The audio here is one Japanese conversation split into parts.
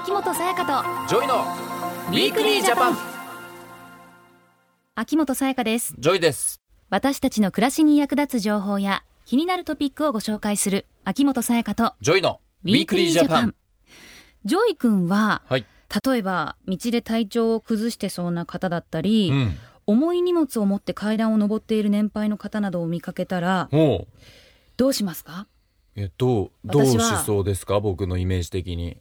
秋元才加とジョイのウィークリージャパン。秋元才加です。ジョイです。私たちの暮らしに役立つ情報や気になるトピックをご紹介する秋元才加とジョイの Weekly Japan。ジョイ君ははい、例えば道で体調を崩してそうな方だったり、うん、重い荷物を持って階段を上っている年配の方などを見かけたらもどうしますか？うえどうどうしそうですか？僕のイメージ的に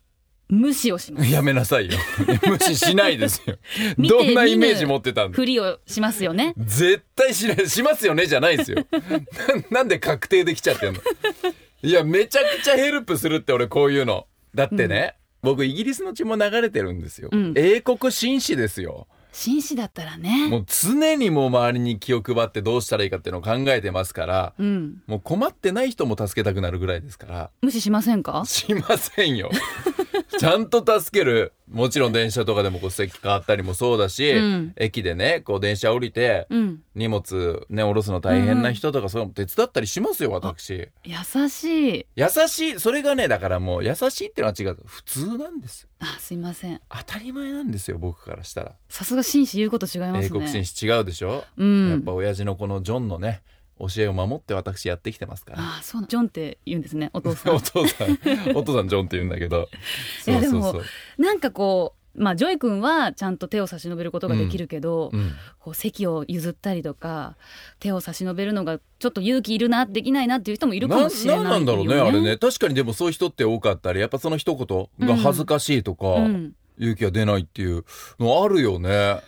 無視をします。やめなさいよ。無視しないですよ。どんなイメージ持ってたん？だふりをしますよね。絶対しないしますよねじゃないですよ。な なんで確定できちゃってんの？いやめちゃくちゃヘルプするって俺こういうの。だってね、僕イギリスの血も流れてるんですよ、うん。英国紳士ですよ。紳士だったらね。もう常にもう周りに気を配ってどうしたらいいかっていうのを考えてますからうん。もう困ってない人も助けたくなるぐらいですから。無視しませんか？しませんよ ちゃんと助ける。もちろん電車とかでもこう席変わったりもそうだし、うん。駅でねこう電車降りてうん。荷物ね下ろすの大変な人とかそういうの手伝ったりしますよ私。優しい。優しい。それがねだからもう優しいっていうのは違う。普通なんです。あすいません。当たり前なんですよ僕からしたら。さすが紳士言うこと違いますね。英国紳士違うでしょ、うん。やっぱ親父のこのジョンのね教えを守って私やってきてますから。あそうなジョンって言うんですね お父さん。お父さん。お父さんジョンって言うんだけど。いやでもそうそうそう。なんかこうまあジョイ君はちゃんと手を差し伸べることができるけど、うん。こう席を譲ったりとか手を差し伸べるのがちょっと勇気いるなできないなっていう人もいるかもしれないななんだろうねあれね。確かにでもそういう人って多かったりやっぱその一言が恥ずかしいとか、うん、勇気が出ないっていうのあるよね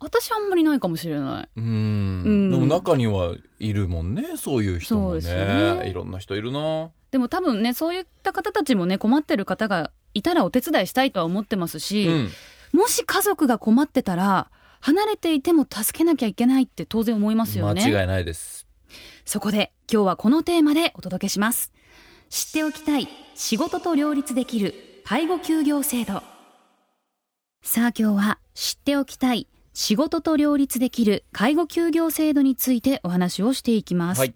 私あんまりないかもしれない。うん。うん。でも中にはいるもんねそういう人もね。そうですよね。いろんな人いるな。でも多分ねそういった方たちもね困ってる方がいたらお手伝いしたいとは思ってますし、うん。もし家族が困ってたら離れていても助けなきゃいけないって当然思いますよね。間違いないです。そこで今日はこのテーマでお届けします。知っておきたい仕事と両立できる介護休業制度。さあ今日は知っておきたい仕事と両立できる介護休業制度についてお話をしていきます、はい。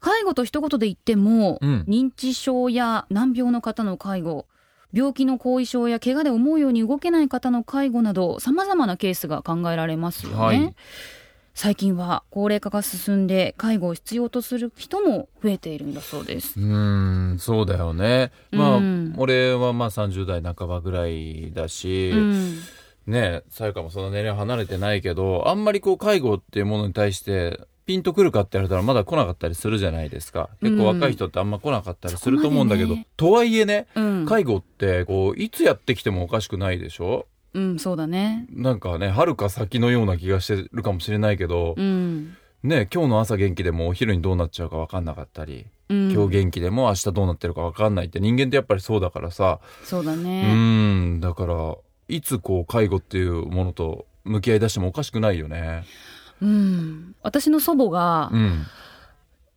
介護と一言で言っても、うん。認知症や難病の方の介護病気の後遺症や怪我で思うように動けない方の介護など様々なケースが考えられますよね、はい。最近は高齢化が進んで介護を必要とする人も増えているんだそうです。うんそうだよね。まあ、うん。俺はまあ30代半ばぐらいだし、うんねさやかもそんな年齢離れてないけどあんまりこう介護っていうものに対してピンとくるかって言われたらまだ来なかったりするじゃないですか。結構若い人ってあんま来なかったりすると思うんだけど、そこまでね。とはいえねうん、介護ってこういつやってきてもおかしくないでしょ？うん、そうだね。なんかねはるか先のような気がしてるかもしれないけど、うん、ね今日の朝元気でもお昼にどうなっちゃうか分かんなかったり、うん、今日元気でも明日どうなってるか分かんないって人間ってやっぱりそうだからさ、そうだうねんだからいつこう介護っていうものと向き合い出してもおかしくないよね。うん、私の祖母がうん。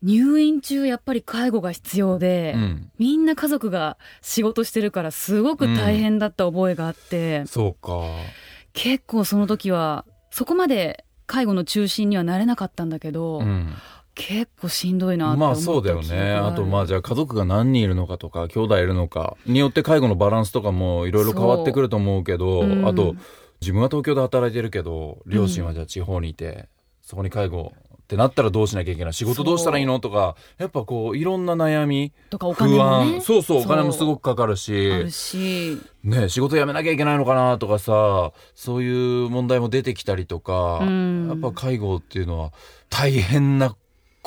入院中やっぱり介護が必要で、うん、みんな家族が仕事してるからすごく大変だった覚えがあって、そうか。結構その時はそこまで介護の中心にはなれなかったんだけど、うん、結構しんどいなまあそうだよね。があとまあるじゃあ家族が何人いるのかとか兄弟いるのか。によって介護のバランスとかもいろいろ変わってくると思うけど、うん。あと自分は東京で働いてるけど両親はじゃあ地方にいて、そこに介護ってなったらどうしなきゃいけない仕事どうしたらいいのとかやっぱこういろんな悩みとかお金不もね。安。そうそうお金もすごくかかるしあるし、ね仕事辞めなきゃいけないのかなとかさそういう問題も出てきたりとか、うん。やっぱ介護っていうのは大変な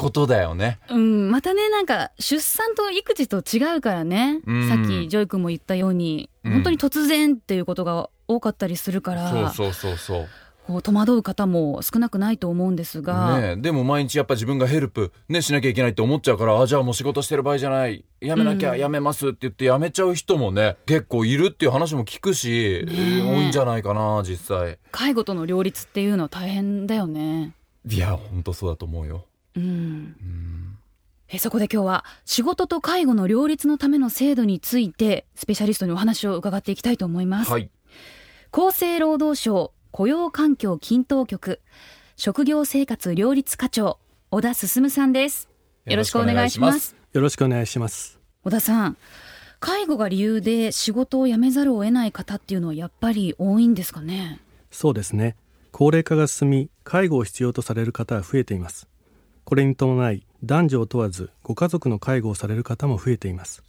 ことだよね。うん、またねなんか出産と育児と違うからね、うん。さっきジョイ君も言ったように、うん。本当に突然っていうことが多かったりするからそうそうそうそう。こう戸惑う方も少なくないと思うんですが、ねえ、でも毎日やっぱ自分がヘルプ、ね、しなきゃいけないって思っちゃうからあじゃあもう仕事してる場合じゃない。やめなきゃ、うん。やめますって言ってやめちゃう人もね結構いるっていう話も聞くし、ねえ。多いんじゃないかな実際。介護との両立っていうのは大変だよね。いや本当そうだと思うよ、うん。うん、えそこで今日は仕事と介護の両立のための制度についてスペシャリストにお話を伺っていきたいと思います。はい。厚生労働省雇用環境均等局職業生活両立課長小田進さんです。よろしくお願いします。よろしくお願いします。小田さん介護が理由で仕事を辞めざるを得ない方っていうのはやっぱり多いんですかね？そうですね。高齢化が進み介護を必要とされる方は増えていますこれに伴い男女を問わずご家族の介護をされる方も増えています。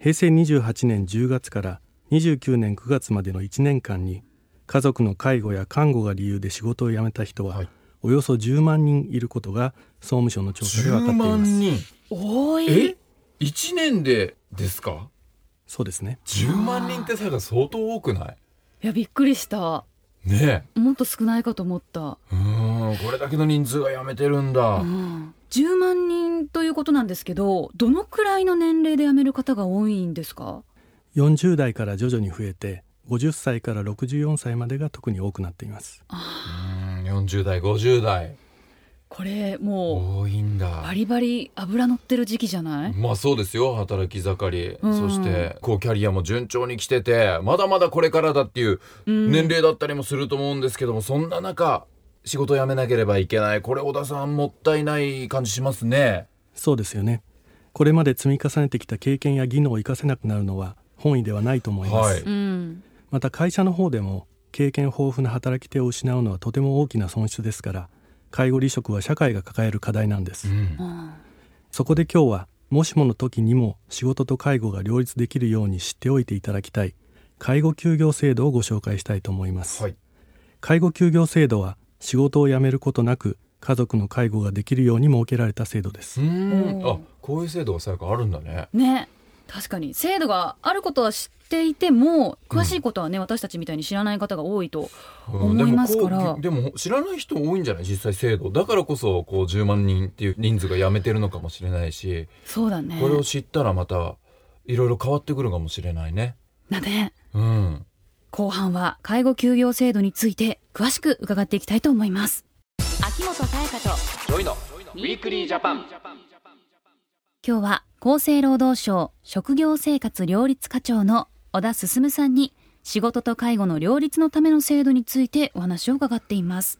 平成28年10月から29年9月までの1年間に家族の介護や看護が理由で仕事を辞めた人は、はい。およそ10万人いることが総務省の調査で分かってい10ます。万人。多い。え？1年でですか？そうですね。10万人ってさ相当多くない？いやびっくりしたねもっと少ないかと思った、えうーんこれだけの人数が辞めてるんだ、うん、10万人ということなんですけどどのくらいの年齢で辞める方が多いんですか？40代から徐々に増えて50歳から64歳までが特に多くなっています。うー。ん40代50代これも多いんうだ。バリバリ油乗ってる時期じゃない？まあそうですよ働き盛り、うん。そしてこうキャリアも順調に来ててまだまだこれからだっていううん。年齢だったりもすると思うんですけども、そんな中仕事辞めなければいけない。これ小田さんもったいない感じしますね。そうですよね。これまで積み重ねてきた経験や技能を生かせなくなるのは本意ではないと思います、はい。うん。また会社の方でも経験豊富な働き手を失うのはとても大きな損失ですから介護離職は社会が抱える課題なんです、うん。うん。そこで今日はもしもの時にも仕事と介護が両立できるように知っておいていただきたい介護休業制度をご紹介したいと思います、はい。介護休業制度は仕事を辞めることなく家族の介護ができるように設けられた制度です。あこういう制度がさやかあるんだね。ね確かに制度があることは知っていても詳しいことはね、私たちみたいに知らない方が多いとうん。思いますから。でもこうでも知らない人多いんじゃない？実際制度。だからこそこう10万人っていう人数が辞めてるのかもしれないし。そうだね。これを知ったらまたいろいろ変わってくるかもしれないね。だね。うん。後半は介護休業制度について詳しく伺っていきたいと思います。秋元才加とジョイの Weekly Japan 今日は厚生労働省職業生活両立課長の小田進さんに仕事と介護の両立のための制度についてお話を伺っています。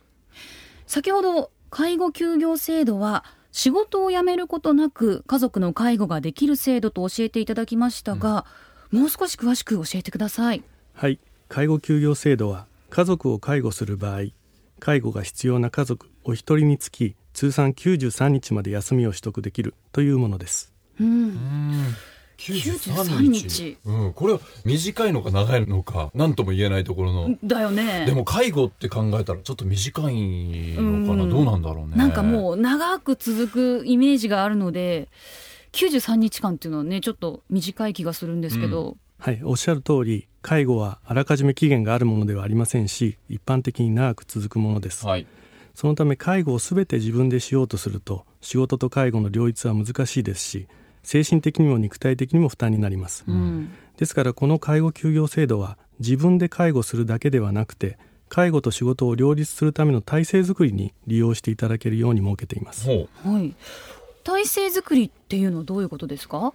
先ほど介護休業制度は仕事を辞めることなく家族の介護ができる制度と教えていただきましたが、もう少し詳しく教えてください。はい。介護休業制度は家族を介護する場合介護が必要な家族お一人につき通算93日まで休みを取得できるというものです。うん。うん。93日。うん、これは短いのか長いのか何とも言えないところの。だよね。でも介護って考えたらちょっと短いのかな、うん。どうなんだろうね。なんかもう長く続くイメージがあるので93日間っていうのはねちょっと短い気がするんですけど、はい。おっしゃる通り介護はあらかじめ期限があるものではありませんし一般的に長く続くものです。はいそのため介護を全て自分でしようとすると仕事と介護の両立は難しいですし精神的にも肉体的にも負担になります。うん。ですからこの介護休業制度は自分で介護するだけではなくて介護と仕事を両立するための体制づくりに利用していただけるように設けています。ほはい。体制づくりっていうのはどういうことですか？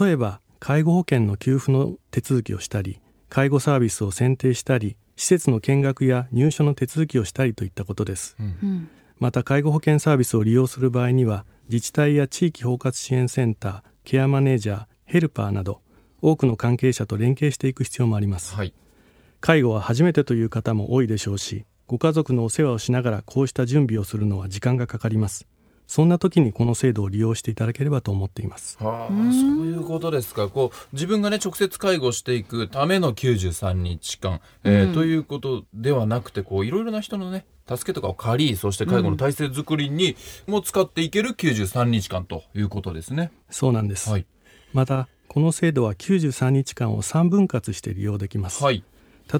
例えば介護保険の給付の手続きをしたり介護サービスを選定したり施設の見学や入所の手続きをしたりといったことです。う、ん。また介護保険サービスを利用する場合には自治体や地域包括支援センターケアマネージャーヘルパーなど多くの関係者と連携していく必要もあります。はい。介護は初めてという方も多いでしょうしご家族のお世話をしながらこうした準備をするのは時間がかかりますそんな時にこの制度を利用していただければと思っていますはあ、うんそういうことですか。こう自分がね直接介護していくための93日間、えーうんということではなくて、こういろいろな人のね助けとかを借り、そして介護の体制づくりにも使っていける93日間ということですね。そうなんです、はいまたこの制度は93日間を3分割して利用できます、はい。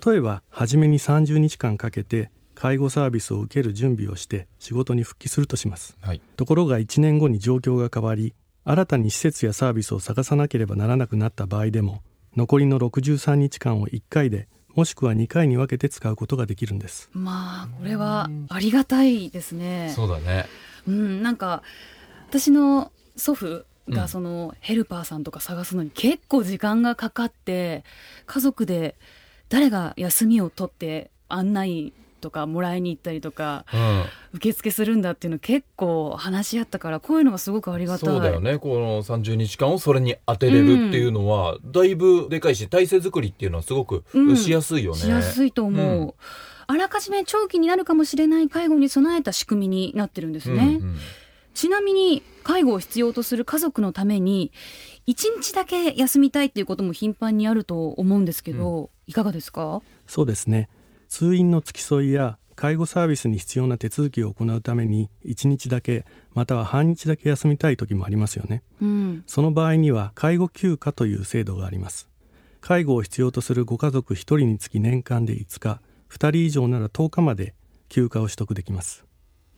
例えば初めに30日間かけて介護サービスを受ける準備をして仕事に復帰するとしますはい。ところが1年後に状況が変わり新たに施設やサービスを探さなければならなくなった場合でも残りの63日間を1回でもしくは2回に分けて使うことができるんですまあこれはありがたいですねそうだね。うんなんか私の祖父うんがそのヘルパーさんとか探すのに結構時間がかかって家族で誰が休みを取って案内とかもらいに行ったりとかうん。受付するんだっていうの結構話し合ったからこういうのがすごくありがたい。そうだよね。この30日間をそれに当てれるっていうのは、だいぶでかいし体制作りっていうのはすごくうん。しやすいよね、しやすいと思う、うん。あらかじめ長期になるかもしれない介護に備えた仕組みになってるんですね、うんうん。ちなみに介護を必要とする家族のために一日だけ休みたいっていうことも頻繁にあると思うんですけど、いかがですか？そうですね通院の付き添いや介護サービスに必要な手続きを行うために1日だけまたは半日だけ休みたい時もありますよね。うん。その場合には介護休暇という制度があります。介護を必要とするご家族1人につき年間で5日2人以上なら10日まで休暇を取得できます。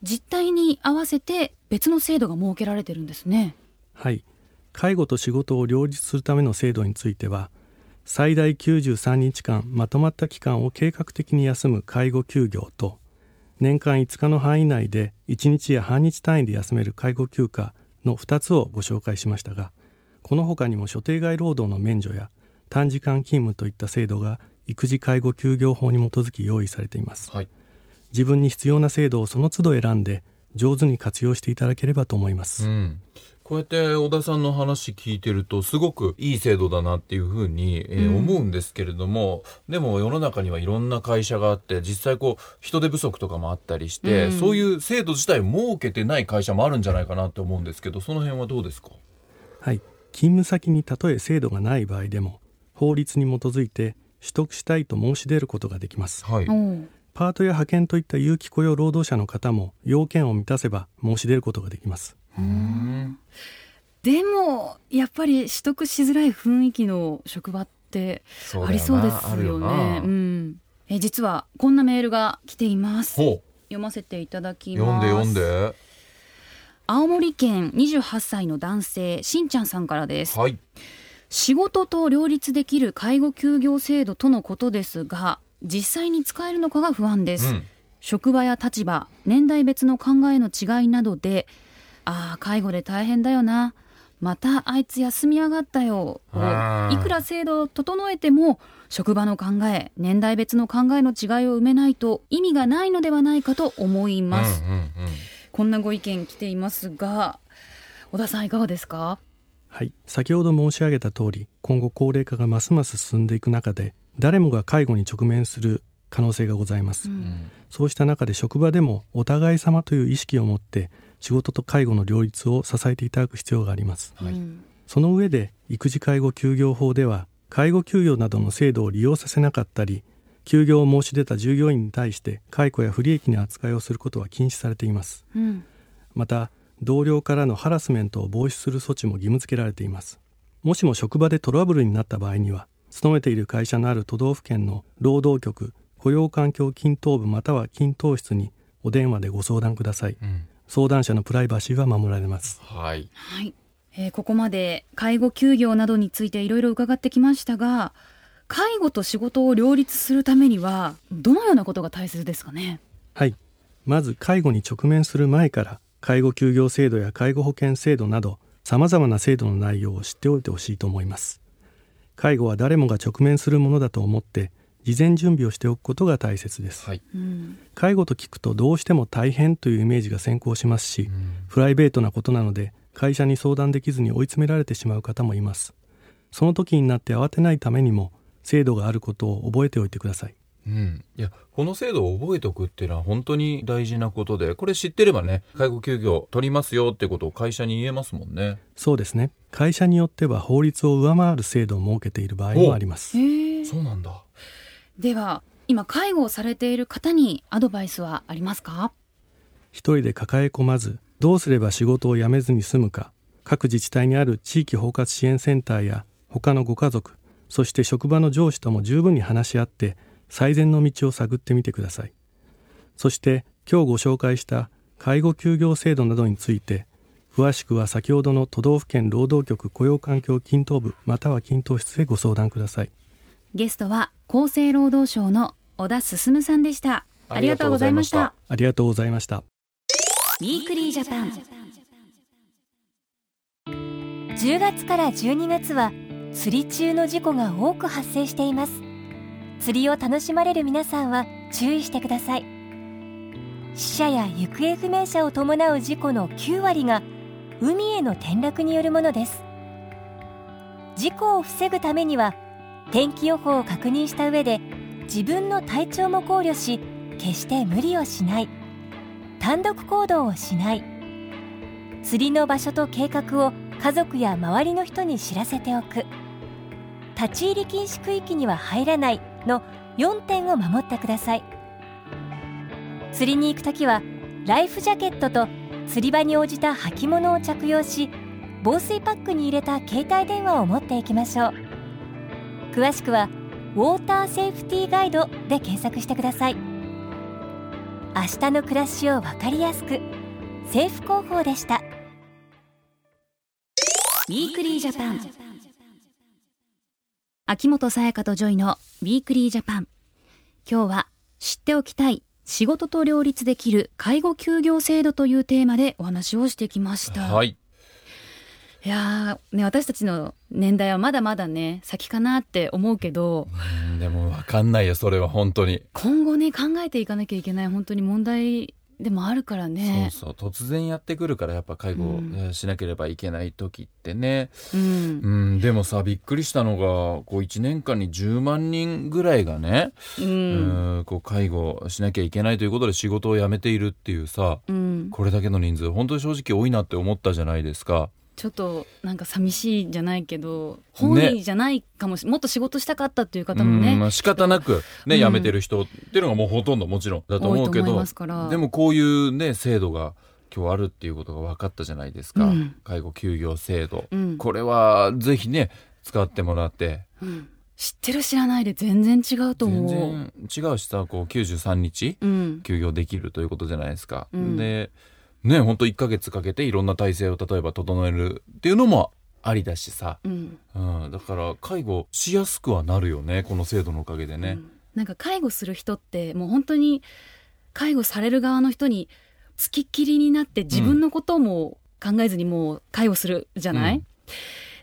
実態に合わせて別の制度が設けられてるんですね。はい。介護と仕事を両立するための制度については最大93日間まとまった期間を計画的に休む介護休業と年間5日の範囲内で1日や半日単位で休める介護休暇の2つをご紹介しましたがこの他にも所定外労働の免除や短時間勤務といった制度が育児介護休業法に基づき用意されています。はい。自分に必要な制度をその都度選んで上手に活用していただければと思います、うんこうやって小田さんの話聞いてるとすごくいい制度だなっていうふうに、えーうん。思うんですけれどもでも世の中にはいろんな会社があって実際こう人手不足とかもあったりして、うん。そういう制度自体を設けてない会社もあるんじゃないかなって思うんですけどその辺はどうですか？はい、勤務先にたとえ制度がない場合でも法律に基づいて取得したいと申し出ることができます。はい、パートや派遣といった有期雇用労働者の方も要件を満たせば申し出ることができます。うんでもやっぱり取得しづらい雰囲気の職場ってありそうですよね。な。うん、え実はこんなメールが来ています。ほ読ませていただきうます。読んで読んで。青森県28歳の男性しんちゃんさんからです。はい。仕事と両立できる介護休業制度とのことですが実際に使えるのかが不安です、うん。職場や立場年代別の考えの違いなどでああ介護で大変だよな。またあいつ休みやがったよ。いくら制度を整えても職場の考え年代別の考えの違いを埋めないと意味がないのではないかと思います、うんうんうん。こんなご意見来ていますが小田さんいかがですか？はい。先ほど申し上げた通り今後高齢化がますます進んでいく中で誰もが介護に直面する可能性がございます、うん。そうした中で職場でもお互い様という意識を持って仕事と介護の両立を支えていただく必要があります。はい。うん。その上で育児介護休業法では介護休業などの制度を利用させなかったり休業を申し出た従業員に対して解雇や不利益な扱いをすることは禁止されています。うん。また同僚からのハラスメントを防止する措置も義務付けられています。もしも職場でトラブルになった場合には勤めている会社のある都道府県の労働局雇用環境均等部または均等室にお電話でご相談ください。うん相談者のプライバシーは守られます。はい。はい、えーここまで介護休業などについていろいろ伺ってきましたが介護と仕事を両立するためにはどのようなことが大切ですかね？はい。まず介護に直面する前から介護休業制度や介護保険制度などさまざまな制度の内容を知っておいてほしいと思います。介護は誰もが直面するものだと思って事前準備をしておくことが大切です。はい。うん介護と聞くとどうしても大変というイメージが先行しますし、プライベートなことなので会社に相談できずに追い詰められてしまう方もいます。その時になって慌てないためにも制度があることを覚えておいてください。うん、いやこの制度を覚えておくっていうのは本当に大事なことでこれ知ってればね介護休業取りますよってことを会社に言えますもんね。そうですね。会社によっては法律を上回る制度を設けている場合もあります。そうなんだでは今介護をされている方にアドバイスはありますか？一人で抱え込まずどうすれば仕事を辞めずに済むか各自治体にある地域包括支援センターや他のご家族そして職場の上司とも十分に話し合って最善の道を探ってみてください。そして今日ご紹介した介護休業制度などについて詳しくは先ほどの都道府県労働局雇用環境均等部または均等室へご相談ください。ゲストは厚生労働省の小田進さんでした。ありがとうございました。ありがとうございました。 Weekly Japan。10月から12月は釣り中の事故が多く発生しています。釣りを楽しまれる皆さんは注意してください。死者や行方不明者を伴う事故の9割が海への転落によるものです。事故を防ぐためには天気予報を確認した上で自分の体調も考慮し決して無理をしない。単独行動をしない。釣りの場所と計画を家族や周りの人に知らせておく。立ち入り禁止区域には入らない。の4点を守ってください。釣りに行くときはライフジャケットと釣り場に応じた履物を着用し防水パックに入れた携帯電話を持っていきましょう。詳しくは「ウォーターセーフティーガイド」で検索してください明日の暮らしを分かりやすく政府広報でした Weekly Japan秋元才加とジョイの Weekly Japan 今日は知っておきたい仕事と両立できる介護休業制度というテーマでお話をしてきました。はい。いやーね私たちの年代はまだまだね先かなって思うけどうんでもわかんないよ、それは本当に。今後ね考えていかなきゃいけない本当に問題でもあるからね。そうそう。突然やってくるから、やっぱ介護しなければいけない時ってね。うんうん、でもさ、びっくりしたのが、こう1年間に10万人ぐらいがね、ううんん、こう介護しなきゃいけないということで仕事を辞めているっていうさ、うん、これだけの人数、本当に正直多いなって思ったじゃないですか。ちょっとなんか寂しいじゃないけど本意じゃないかもし、もっと仕事したかったっていう方もねうんまあ仕方なくね、うん。辞めてる人っていうのがもうほとんどもちろんだと思うけどますから。でもこういうね制度が今日あるっていうことが分かったじゃないですか、うん。介護休業制度、うん。これはぜひね使ってもらって。うん。知ってる知らないで全然違うと思全う。然違うしさこう93日うん。休業できるということじゃないですか、うん。でね本当1ヶ月かけていろんな体制を例えば整えるっていうのもありだしさ、うん。うん、だから介護しやすくはなるよねこの制度のおかげでね、うん。なんか介護する人ってもう本当に介護される側の人につきっきりになって自分のことも考えずにもう介護するじゃない、うん。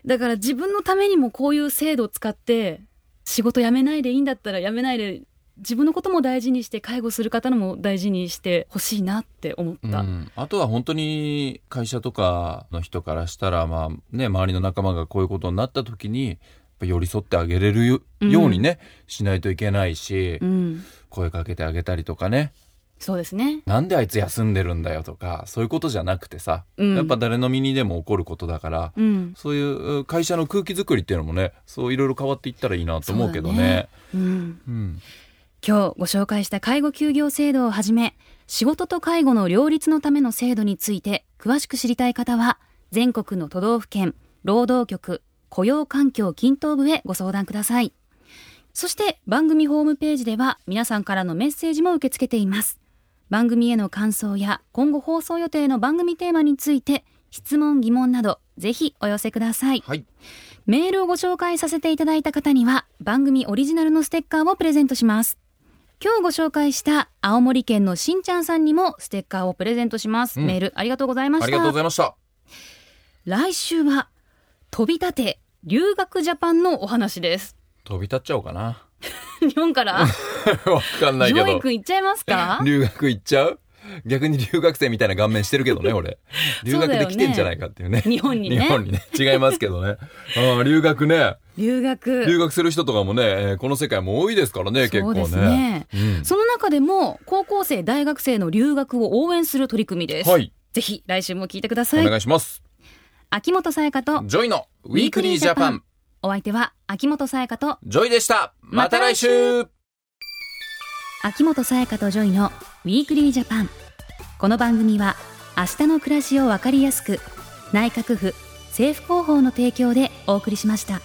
だから自分のためにもこういう制度を使って仕事辞めないでいいんだったら辞めないで自分のことも大事にして介護する方のも大事にしてほしいなって思った。うん、あとは本当に会社とかの人からしたら、まあね、周りの仲間がこういうことになった時に寄り添ってあげれるよ,、うんうにねしないといけないし、うん、声かけてあげたりとかね。そうですね。なんであいつ休んでるんだよとかそういうことじゃなくてさ、うん。やっぱ誰の身にでも起こることだから、うん、そういう会社の空気作りっていうのもねそういろいろ変わっていったらいいなと思うけどね。そうだね。うん。うん今日ご紹介した介護休業制度をはじめ仕事と介護の両立のための制度について詳しく知りたい方は全国の都道府県労働局雇用環境均等部へご相談ください。そして番組ホームページでは皆さんからのメッセージも受け付けています。番組への感想や今後放送予定の番組テーマについて質問疑問などぜひお寄せください。はい。メールをご紹介させていただいた方には番組オリジナルのステッカーをプレゼントします。今日ご紹介した青森県のしんちゃんさんにもステッカーをプレゼントします。うんメールありがとうございました。ありがとうございました。来週はトビタテ留学 JAPAN のお話です。飛び立っちゃおうかな。日本から？わかんないけどジョイ。君行っちゃいますか？留学行っちゃう？逆に留学生みたいな顔面してるけどね、俺。留学で来てんじゃないかっていうね。日本にね 日本にね。違いますけどね。ああ留学ね。留学。留学する人とかもね、えーこの世界も多いですからね、結構ね。そうですね。うんその中でも高校生大学生の留学を応援する取り組みです。はい。ぜひ来週も聞いてくださおい。願いします。秋元才加とジョイの Weekly Japan。お相手は秋元才加とジョイでした。また来週秋元才加とジョイの Weekly Japan この番組は明日の暮らしをわかりやすく内閣府政府広報の提供でお送りしました。